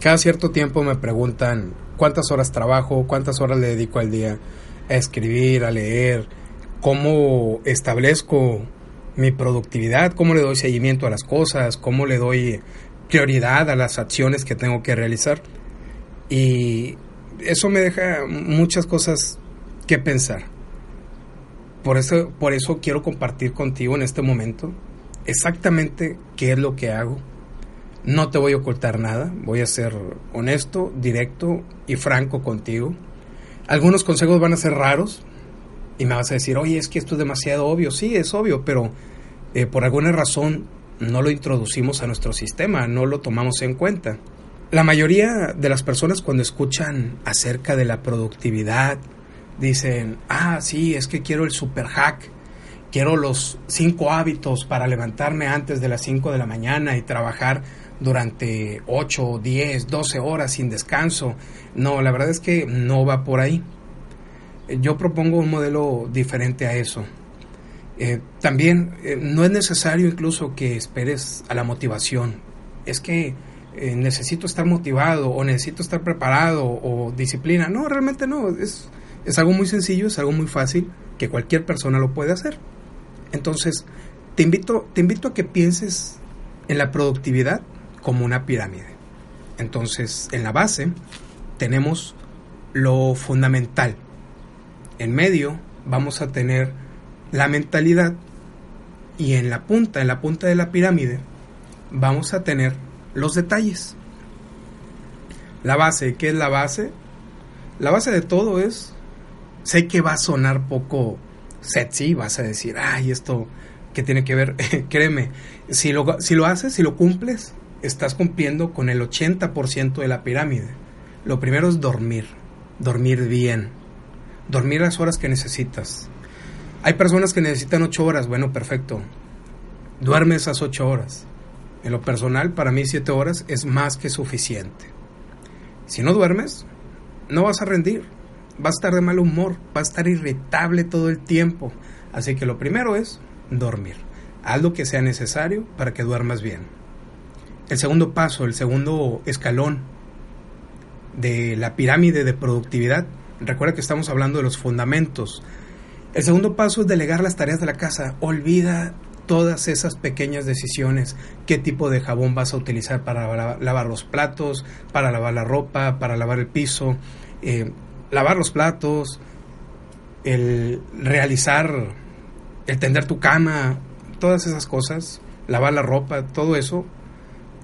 Cada cierto tiempo me preguntan cuántas horas trabajo, cuántas horas le dedico al día a escribir, a leer, cómo establezco mi productividad, cómo le doy seguimiento a las cosas, cómo le doy prioridad a las acciones que tengo que realizar. Y eso me deja muchas cosas que pensar. Por eso, por eso quiero compartir contigo en este momento exactamente qué es lo que hago. No te voy a ocultar nada, voy a ser honesto, directo y franco contigo. Algunos consejos van a ser raros y me vas a decir, oye, es que esto es demasiado obvio. Sí, es obvio, pero eh, por alguna razón no lo introducimos a nuestro sistema, no lo tomamos en cuenta. La mayoría de las personas cuando escuchan acerca de la productividad dicen, ah, sí, es que quiero el super hack, quiero los cinco hábitos para levantarme antes de las 5 de la mañana y trabajar durante 8, 10, 12 horas sin descanso. No, la verdad es que no va por ahí. Yo propongo un modelo diferente a eso. Eh, también eh, no es necesario incluso que esperes a la motivación. Es que eh, necesito estar motivado o necesito estar preparado o disciplina. No, realmente no. Es, es algo muy sencillo, es algo muy fácil que cualquier persona lo puede hacer. Entonces, te invito, te invito a que pienses en la productividad como una pirámide. Entonces, en la base tenemos lo fundamental. En medio vamos a tener la mentalidad y en la punta, en la punta de la pirámide, vamos a tener los detalles. La base, ¿qué es la base? La base de todo es, sé que va a sonar poco sexy, vas a decir, ay, esto, ¿qué tiene que ver? Créeme, si lo, si lo haces, si lo cumples, estás cumpliendo con el 80% de la pirámide. Lo primero es dormir, dormir bien, dormir las horas que necesitas. Hay personas que necesitan 8 horas, bueno, perfecto. Duerme esas 8 horas. En lo personal, para mí 7 horas es más que suficiente. Si no duermes, no vas a rendir. Vas a estar de mal humor, vas a estar irritable todo el tiempo. Así que lo primero es dormir. Haz lo que sea necesario para que duermas bien. El segundo paso, el segundo escalón de la pirámide de productividad, recuerda que estamos hablando de los fundamentos. El segundo paso es delegar las tareas de la casa. Olvida todas esas pequeñas decisiones, qué tipo de jabón vas a utilizar para lavar los platos, para lavar la ropa, para lavar el piso, eh, lavar los platos, el realizar, el tender tu cama, todas esas cosas, lavar la ropa, todo eso,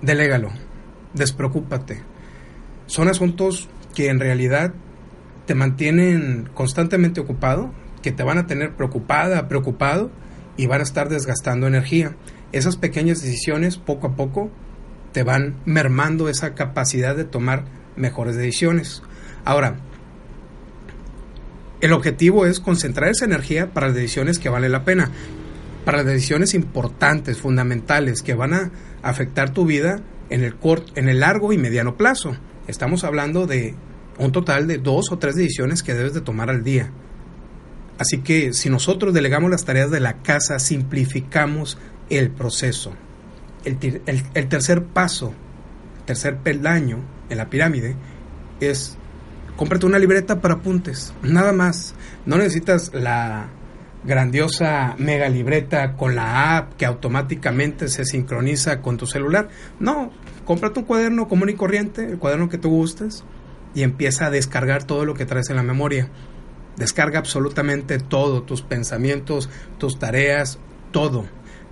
delégalo, despreocúpate. Son asuntos que en realidad te mantienen constantemente ocupado, que te van a tener preocupada, preocupado, y van a estar desgastando energía. Esas pequeñas decisiones poco a poco te van mermando esa capacidad de tomar mejores decisiones. Ahora, el objetivo es concentrar esa energía para las decisiones que vale la pena, para las decisiones importantes, fundamentales, que van a afectar tu vida en el, corto, en el largo y mediano plazo. Estamos hablando de un total de dos o tres decisiones que debes de tomar al día. Así que si nosotros delegamos las tareas de la casa, simplificamos el proceso. El, tercer paso, el tercer peldaño en la pirámide es cómprate una libreta para apuntes, nada más. No necesitas la grandiosa mega libreta con la app que automáticamente se sincroniza con tu celular. No, cómprate un cuaderno común y corriente, el cuaderno que tú gustes, y empieza a descargar todo lo que traes en la memoria. Descarga absolutamente todo, tus pensamientos, tus tareas, todo.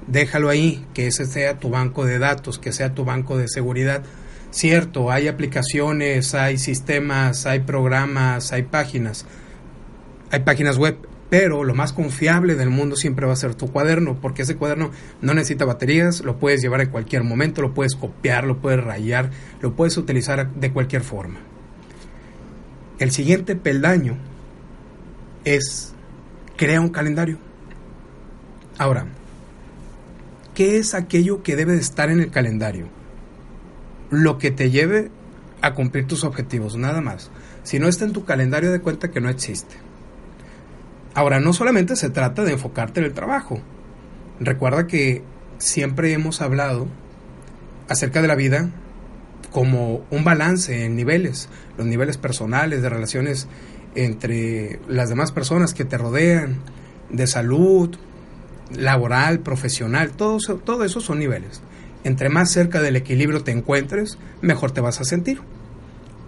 Déjalo ahí, que ese sea tu banco de datos, que sea tu banco de seguridad. Cierto, hay aplicaciones, hay sistemas, hay programas, hay páginas, hay páginas web, pero lo más confiable del mundo siempre va a ser tu cuaderno, porque ese cuaderno no necesita baterías, lo puedes llevar en cualquier momento, lo puedes copiar, lo puedes rayar, lo puedes utilizar de cualquier forma. El siguiente peldaño es crea un calendario. Ahora, ¿qué es aquello que debe de estar en el calendario? Lo que te lleve a cumplir tus objetivos, nada más. Si no está en tu calendario, de cuenta que no existe. Ahora, no solamente se trata de enfocarte en el trabajo. Recuerda que siempre hemos hablado acerca de la vida como un balance en niveles, los niveles personales, de relaciones entre las demás personas que te rodean, de salud, laboral, profesional, todo eso, todo eso son niveles. Entre más cerca del equilibrio te encuentres, mejor te vas a sentir.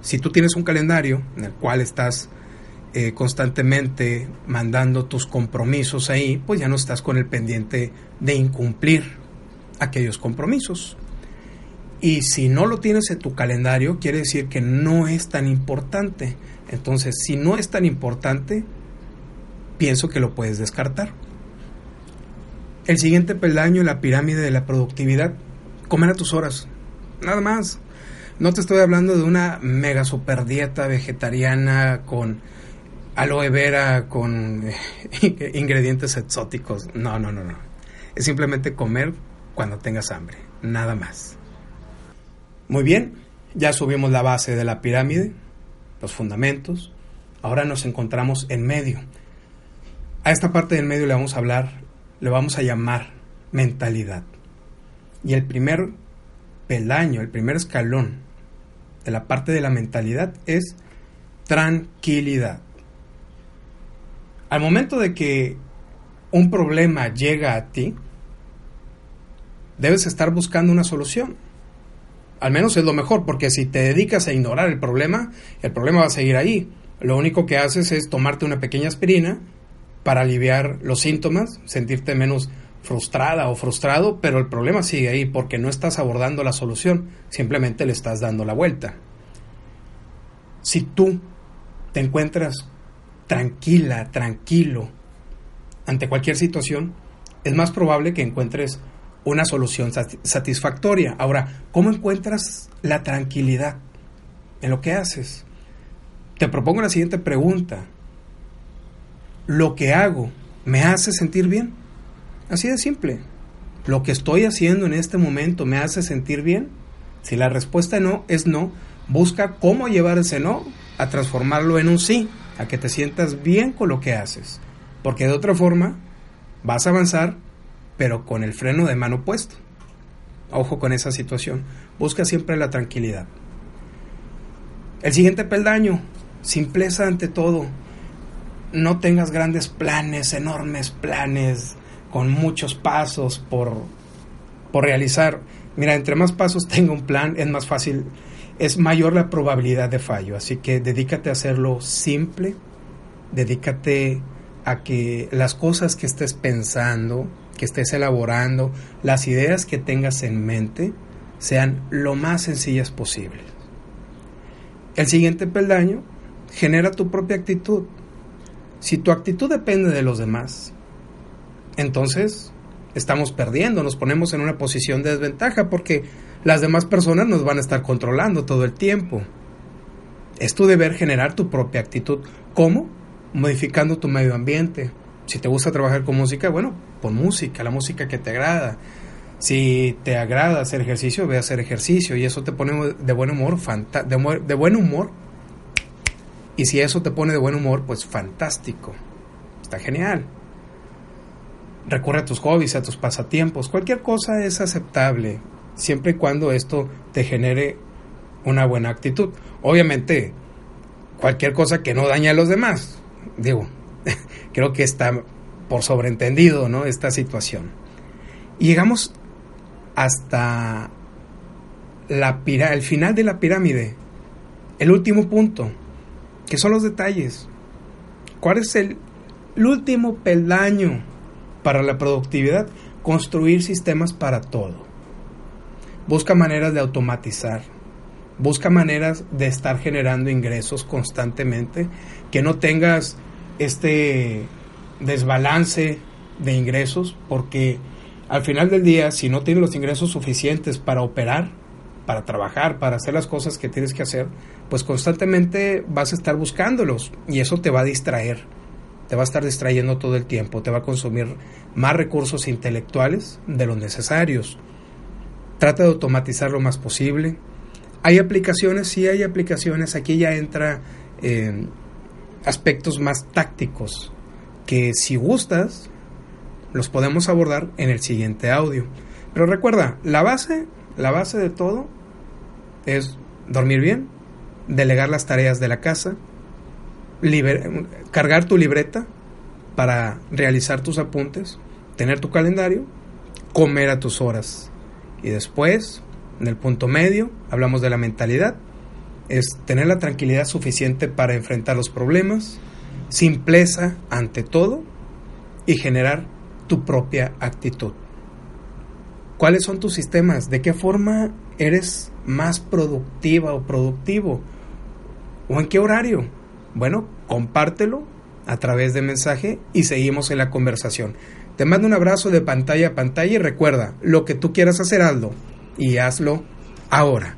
Si tú tienes un calendario en el cual estás eh, constantemente mandando tus compromisos ahí, pues ya no estás con el pendiente de incumplir aquellos compromisos. Y si no lo tienes en tu calendario, quiere decir que no es tan importante. Entonces, si no es tan importante, pienso que lo puedes descartar. El siguiente peldaño en la pirámide de la productividad, comer a tus horas. Nada más. No te estoy hablando de una mega super dieta vegetariana con aloe vera con ingredientes exóticos. No, no, no, no. Es simplemente comer cuando tengas hambre, nada más. Muy bien, ya subimos la base de la pirámide, los fundamentos. Ahora nos encontramos en medio. A esta parte del medio le vamos a hablar, le vamos a llamar mentalidad. Y el primer peldaño, el primer escalón de la parte de la mentalidad es tranquilidad. Al momento de que un problema llega a ti, debes estar buscando una solución. Al menos es lo mejor, porque si te dedicas a ignorar el problema, el problema va a seguir ahí. Lo único que haces es tomarte una pequeña aspirina para aliviar los síntomas, sentirte menos frustrada o frustrado, pero el problema sigue ahí porque no estás abordando la solución, simplemente le estás dando la vuelta. Si tú te encuentras tranquila, tranquilo ante cualquier situación, es más probable que encuentres una solución satisfactoria. Ahora, ¿cómo encuentras la tranquilidad en lo que haces? Te propongo la siguiente pregunta. ¿Lo que hago me hace sentir bien? Así de simple. ¿Lo que estoy haciendo en este momento me hace sentir bien? Si la respuesta no es no, busca cómo llevar ese no a transformarlo en un sí a que te sientas bien con lo que haces, porque de otra forma vas a avanzar, pero con el freno de mano puesto. Ojo con esa situación, busca siempre la tranquilidad. El siguiente peldaño, simpleza ante todo. No tengas grandes planes, enormes planes, con muchos pasos por, por realizar. Mira, entre más pasos tenga un plan, es más fácil es mayor la probabilidad de fallo. Así que dedícate a hacerlo simple, dedícate a que las cosas que estés pensando, que estés elaborando, las ideas que tengas en mente, sean lo más sencillas posible. El siguiente peldaño, genera tu propia actitud. Si tu actitud depende de los demás, entonces estamos perdiendo, nos ponemos en una posición de desventaja porque las demás personas nos van a estar controlando todo el tiempo. Es tu deber generar tu propia actitud. ¿Cómo? Modificando tu medio ambiente. Si te gusta trabajar con música, bueno, pon música, la música que te agrada. Si te agrada hacer ejercicio, ve a hacer ejercicio y eso te pone de buen humor, de, de buen humor. Y si eso te pone de buen humor, pues fantástico. Está genial. Recurre a tus hobbies, a tus pasatiempos. Cualquier cosa es aceptable siempre y cuando esto te genere una buena actitud. Obviamente, cualquier cosa que no dañe a los demás, digo, creo que está por sobreentendido, ¿no? Esta situación. Y llegamos hasta la el final de la pirámide, el último punto, que son los detalles. ¿Cuál es el último peldaño para la productividad? Construir sistemas para todo. Busca maneras de automatizar. Busca maneras de estar generando ingresos constantemente. Que no tengas este desbalance de ingresos porque al final del día si no tienes los ingresos suficientes para operar, para trabajar, para hacer las cosas que tienes que hacer, pues constantemente vas a estar buscándolos y eso te va a distraer, te va a estar distrayendo todo el tiempo, te va a consumir más recursos intelectuales de los necesarios. Trata de automatizar lo más posible. Hay aplicaciones, sí hay aplicaciones, aquí ya entra aspectos más tácticos que si gustas los podemos abordar en el siguiente audio. Pero recuerda, la base, la base de todo es dormir bien, delegar las tareas de la casa, cargar tu libreta para realizar tus apuntes, tener tu calendario, comer a tus horas. Y después, en el punto medio, hablamos de la mentalidad, es tener la tranquilidad suficiente para enfrentar los problemas, simpleza ante todo y generar tu propia actitud. ¿Cuáles son tus sistemas? ¿De qué forma eres más productiva o productivo? ¿O en qué horario? Bueno, compártelo a través de mensaje y seguimos en la conversación. Te mando un abrazo de pantalla a pantalla y recuerda, lo que tú quieras hacer, hazlo y hazlo ahora.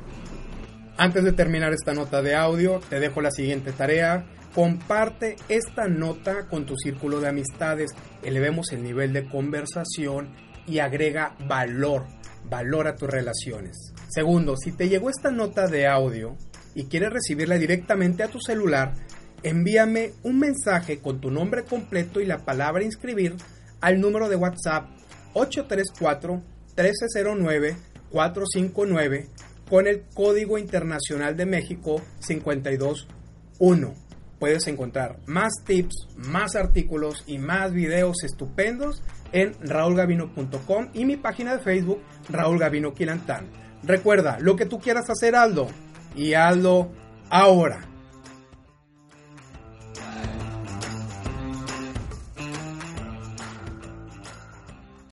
Antes de terminar esta nota de audio, te dejo la siguiente tarea. Comparte esta nota con tu círculo de amistades, elevemos el nivel de conversación y agrega valor, valor a tus relaciones. Segundo, si te llegó esta nota de audio y quieres recibirla directamente a tu celular, envíame un mensaje con tu nombre completo y la palabra inscribir al número de WhatsApp 834 1309 459 con el Código Internacional de México 521. Puedes encontrar más tips, más artículos y más videos estupendos en raulgavino.com y mi página de Facebook Raúl Gavino Quilantán. Recuerda, lo que tú quieras hacer, Aldo, y Aldo ahora.